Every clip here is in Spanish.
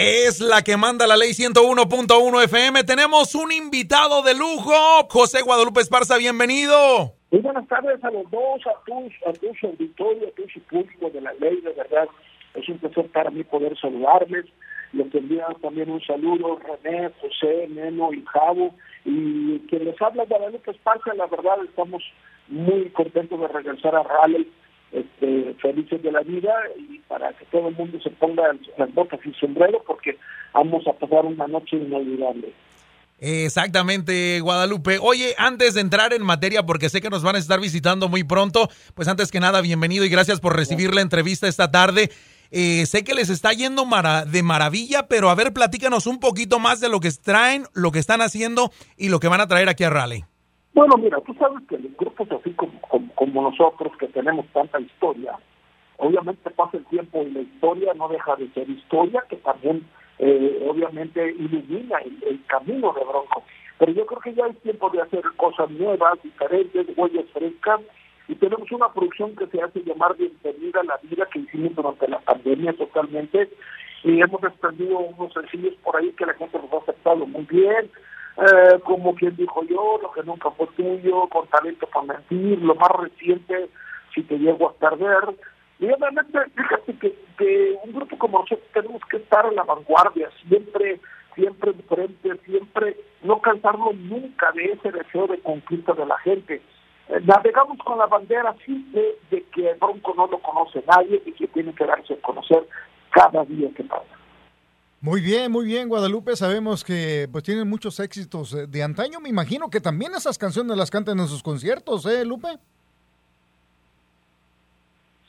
es la que manda la ley 101.1 FM. Tenemos un invitado de lujo, José Guadalupe Esparza, bienvenido. Muy buenas tardes a los dos, a tus, a tus auditorio, a tus público de la ley, de verdad. Es un placer para mí poder saludarles. Les envío también un saludo, René, José, Neno y Javo. Y quien les habla, Guadalupe Esparza, la verdad estamos muy contentos de regresar a Raleigh este, felices de la vida y para que todo el mundo se ponga las botas y sombrero porque vamos a pasar una noche inolvidable. Exactamente, Guadalupe. Oye, antes de entrar en materia, porque sé que nos van a estar visitando muy pronto, pues antes que nada, bienvenido y gracias por recibir la entrevista esta tarde. Eh, sé que les está yendo de maravilla, pero a ver, platícanos un poquito más de lo que traen, lo que están haciendo y lo que van a traer aquí a Raleigh. Bueno, mira, tú sabes que los grupos así como, nosotros, que tenemos tanta historia, obviamente pasa el tiempo y la historia no deja de ser historia, que también eh, obviamente ilumina el, camino de Bronco. Pero yo creo que ya es tiempo de hacer cosas nuevas, diferentes, huellas frescas, y tenemos una producción que se hace llamar Bienvenida a la Vida, que hicimos durante la pandemia totalmente, y hemos extendido unos sencillos por ahí que la gente nos ha aceptado muy bien, eh, como quien dijo yo, lo que nunca fue tuyo, con talento para mentir, lo más reciente, si te llego a perder. Y obviamente, fíjate que, que un grupo como nosotros tenemos que estar en la vanguardia, siempre, siempre diferente, siempre no cansarnos nunca de ese deseo de conquista de la gente. Eh, navegamos con la bandera simple de que el Bronco no lo conoce nadie y que tiene que darse a conocer cada día que pasa. Muy bien, muy bien, Guadalupe. Sabemos que pues tienen muchos éxitos eh, de antaño. Me imagino que también esas canciones las cantan en sus conciertos, ¿eh, Lupe?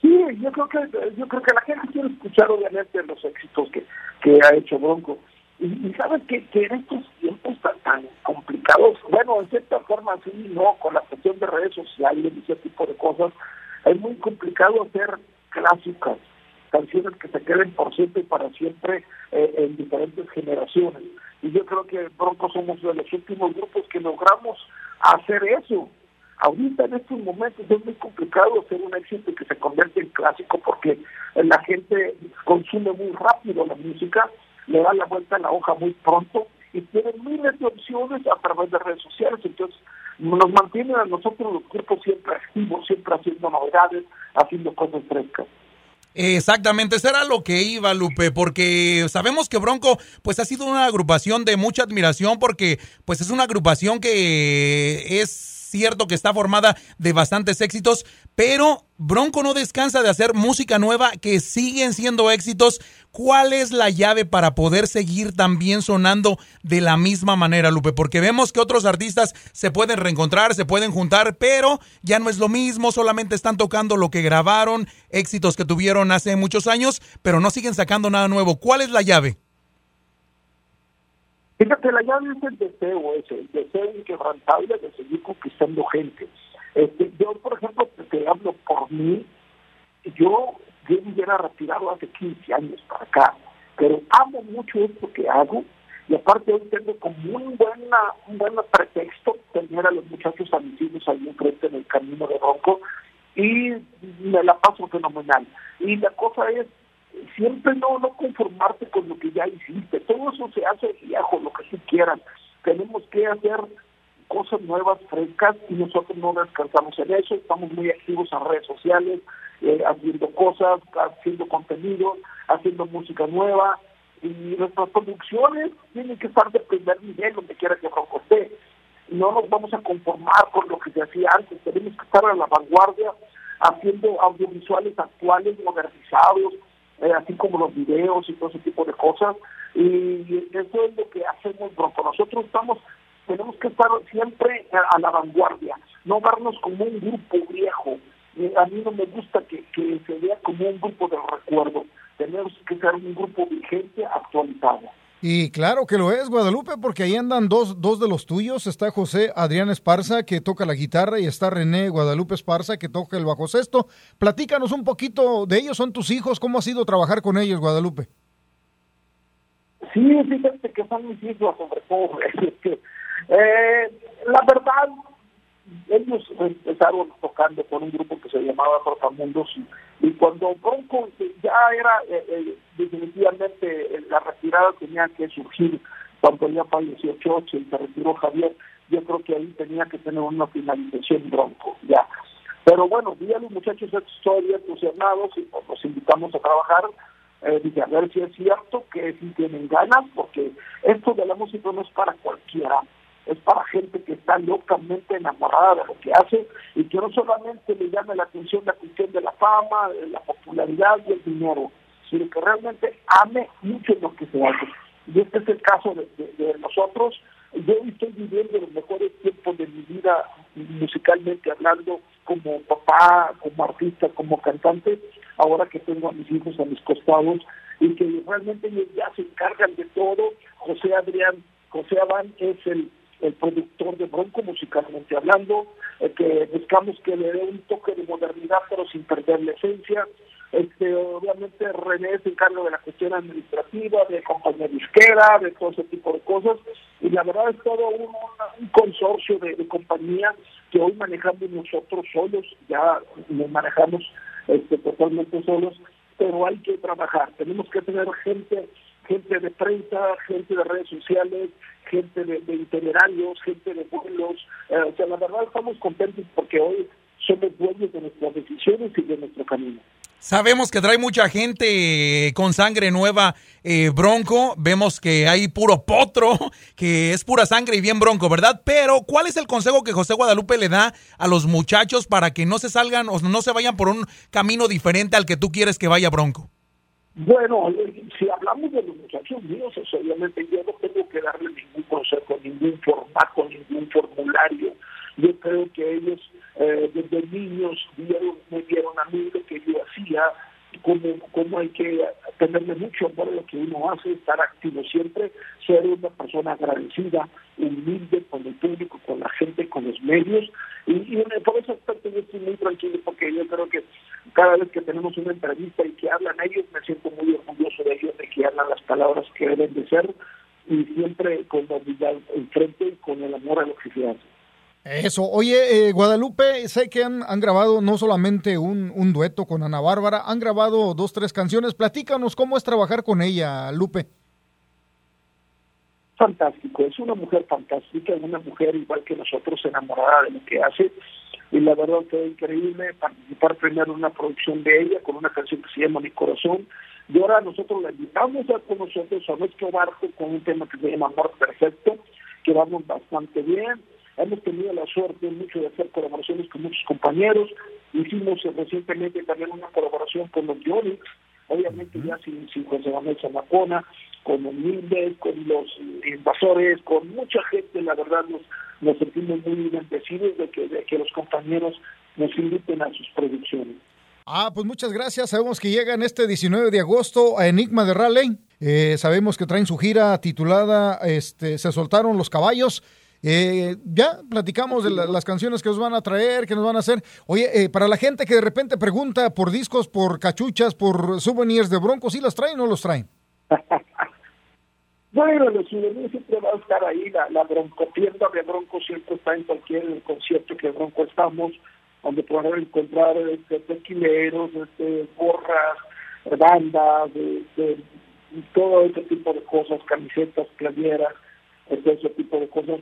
Sí, yo creo que yo creo que la gente quiere escuchar obviamente los éxitos que, que ha hecho Bronco. Y, sabes que, que, en estos tiempos tan, tan, complicados, bueno, en cierta forma sí, no, con la cuestión de redes sociales y ese tipo de cosas, es muy complicado hacer clásicas canciones que se queden por siempre y para siempre eh, en diferentes generaciones. Y yo creo que Bronco somos de los últimos grupos que logramos hacer eso. Ahorita en estos momentos es muy complicado hacer un éxito que se convierte en clásico porque la gente consume muy rápido la música, le da la vuelta a la hoja muy pronto y tiene miles de opciones a través de redes sociales. Entonces nos mantienen a nosotros los grupos siempre activos, siempre haciendo novedades, haciendo cosas frescas. Exactamente, eso era lo que iba, Lupe, porque sabemos que Bronco pues ha sido una agrupación de mucha admiración porque pues es una agrupación que es cierto que está formada de bastantes éxitos, pero Bronco no descansa de hacer música nueva que siguen siendo éxitos. ¿Cuál es la llave para poder seguir también sonando de la misma manera, Lupe? Porque vemos que otros artistas se pueden reencontrar, se pueden juntar, pero ya no es lo mismo, solamente están tocando lo que grabaron, éxitos que tuvieron hace muchos años, pero no siguen sacando nada nuevo. ¿Cuál es la llave? Fíjate, la llave es el deseo ese, el deseo inquebrantable de seguir conquistando gente. Este, yo, por ejemplo, te hablo por mí, yo, yo me hubiera retirado hace 15 años para acá, pero amo mucho esto que hago y aparte hoy tengo como un, buena, un buen pretexto tener a los muchachos a mis hijos ahí enfrente en el camino de Ronco y me la paso fenomenal. Y la cosa es siempre no, no conformarte con lo que ya hiciste. Todo eso se hace viejo, lo que tú quieran. Tenemos que hacer cosas nuevas, frescas, y nosotros no descansamos en eso. Estamos muy activos en redes sociales, eh, haciendo cosas, haciendo contenido, haciendo música nueva. Y nuestras producciones tienen que estar de primer nivel, donde quiera que Bronco esté. No nos vamos a conformar con lo que se hacía antes. Tenemos que estar a la vanguardia, haciendo audiovisuales actuales, modernizados, eh, así como los videos y todo ese tipo de cosas. Y eso es lo que hacemos, Bronco. Nosotros estamos, tenemos que estar siempre a, la vanguardia, no vernos como un grupo viejo. A mí no me gusta que, que se vea como un grupo de recuerdo. Tenemos que ser un grupo vigente, actualizado. Y claro que lo es, Guadalupe, porque ahí andan dos, dos de los tuyos. Está José Adrián Esparza, que toca la guitarra, y está René Guadalupe Esparza, que toca el bajo sexto. Platícanos un poquito de ellos, son tus hijos, ¿cómo ha sido trabajar con ellos, Guadalupe? Sí, fíjate que son mis hijos, sobre todo. eh, la verdad, ellos empezaron tocando con un grupo que se llamaba Trotamundos y, y cuando Bronco ya era eh, eh, definitivamente la retirada tenía que surgir cuando ya falleció Choche y se retiró Javier, yo creo que ahí tenía que tener una finalización bronco, ya. Pero bueno, vi a los muchachos estoy entusiasmados y pues, los invitamos a trabajar. Eh, a ver si es cierto que si tienen ganas, porque esto de la música no es para cualquiera, es para gente que está locamente enamorada de lo que hace y que no solamente le llame la atención la cuestión de la fama, de la popularidad y el dinero, sino que realmente ame mucho lo que se hace. Y este es el caso de, nosotros. Yo estoy viviendo los mejores tiempos de mi vida musicalmente hablando, como papá, como artista, como cantante, ahora que tengo a mis hijos a mis costados y que realmente ellos ya se encargan de todo. José Adrián, José Adán es el, el productor de Bronco musicalmente hablando, eh, que buscamos que le dé un toque de modernidad pero sin perder la esencia. Este, obviamente René se encarga de la cuestión administrativa, de compañía disquera, de todo ese tipo de cosas, y la verdad es todo un, consorcio de, de, compañía que hoy manejamos nosotros solos, ya nos manejamos este, totalmente solos, pero hay que trabajar, tenemos que tener gente gente de prensa, gente de redes sociales, gente de, de itinerarios, gente de vuelos, eh, o sea, la verdad estamos contentos porque hoy somos dueños de nuestras decisiones y de nuestro camino. Sabemos que trae mucha gente con sangre nueva eh, bronco. Vemos que hay puro potro, que es pura sangre y bien bronco, ¿verdad? Pero, ¿cuál es el consejo que José Guadalupe le da a los muchachos para que no se salgan o no se vayan por un camino diferente al que tú quieres que vaya bronco? Bueno, si hablamos de los muchachos míos, obviamente yo no tengo que darle ningún consejo, ningún formato, ningún formulario. Yo creo que ellos eh, desde niños vieron, me vieron a mí lo que yo hacía, cómo, cómo hay que tenerle mucho amor a lo que uno hace, estar activo siempre, ser una persona agradecida, humilde con el público, con la gente, con los medios. Y, y por ese aspecto yo estoy muy tranquilo porque yo creo que cada vez que tenemos una entrevista y que hablan ellos, me siento muy orgulloso de ellos, de que hablan las palabras que deben de ser y siempre con la humildad enfrente y con el amor a lo que se hace. Eso. Oye, eh, Guadalupe, sé que han, grabado no solamente un, un, dueto con Ana Bárbara, han grabado dos, tres canciones. Platícanos cómo es trabajar con ella, Lupe. Fantástico, es una mujer fantástica, una mujer igual que nosotros, enamorada de lo que hace. Y la verdad fue increíble participar primero en una producción de ella con una canción que se llama Mi Corazón. Y ahora nosotros la invitamos a con nosotros a nuestro barco con un tema que se llama Amor Perfecto, que vamos bastante bien hemos tenido la suerte mucho de hacer colaboraciones con muchos compañeros. Hicimos recientemente también una colaboración con los Yonix, obviamente ya sin, sin José Manuel Zamacona, con los Mildes, con los invasores, con mucha gente, la verdad nos, nos sentimos muy bendecidos de que, de que los compañeros nos inviten a sus producciones. Ah, pues muchas gracias. Sabemos que llegan este 19 de agosto a Enigma de Raleigh. Eh, sabemos que traen su gira titulada este, Se soltaron los caballos. Eh, ya platicamos de la, las canciones que nos van a traer, que nos van a hacer. Oye, eh, para la gente que de repente pregunta por discos, por cachuchas, por souvenirs de Bronco, ¿sí los traen o no los traen? bueno, los souvenirs siempre van a estar ahí. La, la Bronco tienda de Bronco siempre está en cualquier concierto que Bronco estamos, donde podrán encontrar este, tequileros, este, gorras, bandas, este, todo ese tipo de cosas, camisetas, playeras, este, ese tipo de cosas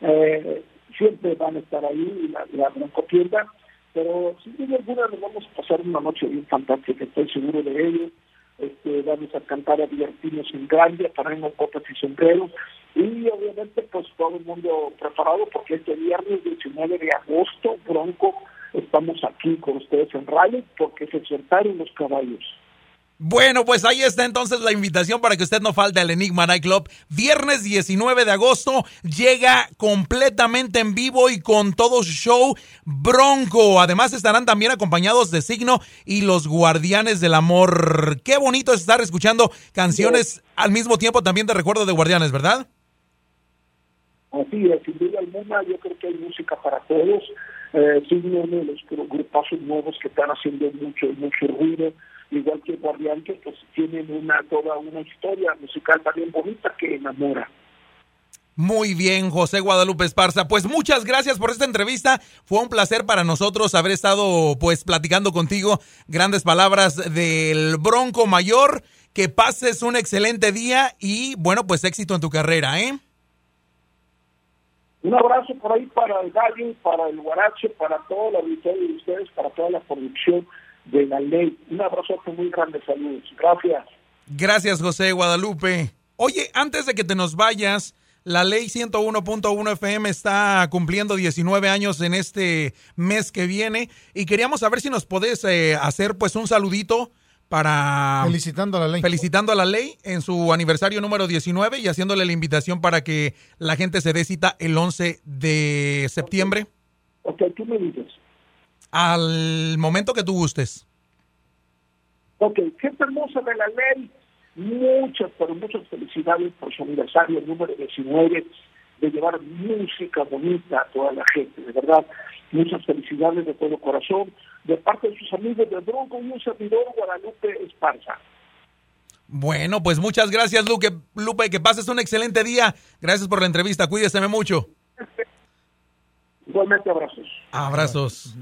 eh, siempre van a estar ahí la, la broncotienda, pero sin duda alguna nos vamos a pasar una noche bien fantástica, estoy seguro de ello. Este, vamos a cantar a divertirnos en grande, ponernos copas y sombreros y obviamente pues todo el mundo preparado porque este viernes 19 de agosto, Bronco, estamos aquí con ustedes en Rally porque se soltaron los caballos. Bueno, pues ahí está entonces la invitación para que usted no falte al Enigma Nightclub. Viernes 19 de agosto llega completamente en vivo y con todo su show Bronco. Además estarán también acompañados de Signo y los Guardianes del Amor. Qué bonito es estar escuchando canciones al mismo tiempo también de recuerdo de Guardianes, ¿verdad? Así es, sin duda alguna, yo creo que hay música para todos. Eh, de los grupazos nuevos que están haciendo mucho, mucho ruido igual que Guardián, que pues tienen una toda una historia musical también bonita que enamora. Muy bien, José Guadalupe Esparza. Pues muchas gracias por esta entrevista. Fue un placer para nosotros haber estado pues platicando contigo grandes palabras del Bronco Mayor que pases un excelente día y bueno, pues éxito en tu carrera, ¿eh? Un abrazo por ahí para el Gallo, para el Guarache, para toda la auditorio de ustedes, para toda la producción de la ley. Un abrazo muy grande, saludos. Gracias. Gracias, José Guadalupe. Oye, antes de que te nos vayas, la ley 101.1 FM está cumpliendo 19 años en este mes que viene y queríamos saber si nos podés eh, hacer pues un saludito para felicitando a la ley. Felicitando a la ley en su aniversario número 19 y haciéndole la invitación para que la gente se dé cita el 11 de septiembre. Ok, tú me dices. Al momento que tú gustes. Ok, gente hermosa de la ley. Muchas, pero muchas felicidades por su aniversario número 19 de llevar música bonita a toda la gente, de verdad. Muchas felicidades de todo corazón de parte de sus amigos de Bronco y un servidor Guadalupe Esparza. Bueno, pues muchas gracias, Lupe. Lupe, que pases un excelente día. Gracias por la entrevista. Cuídese mucho. Igualmente, abrazos. Abrazos.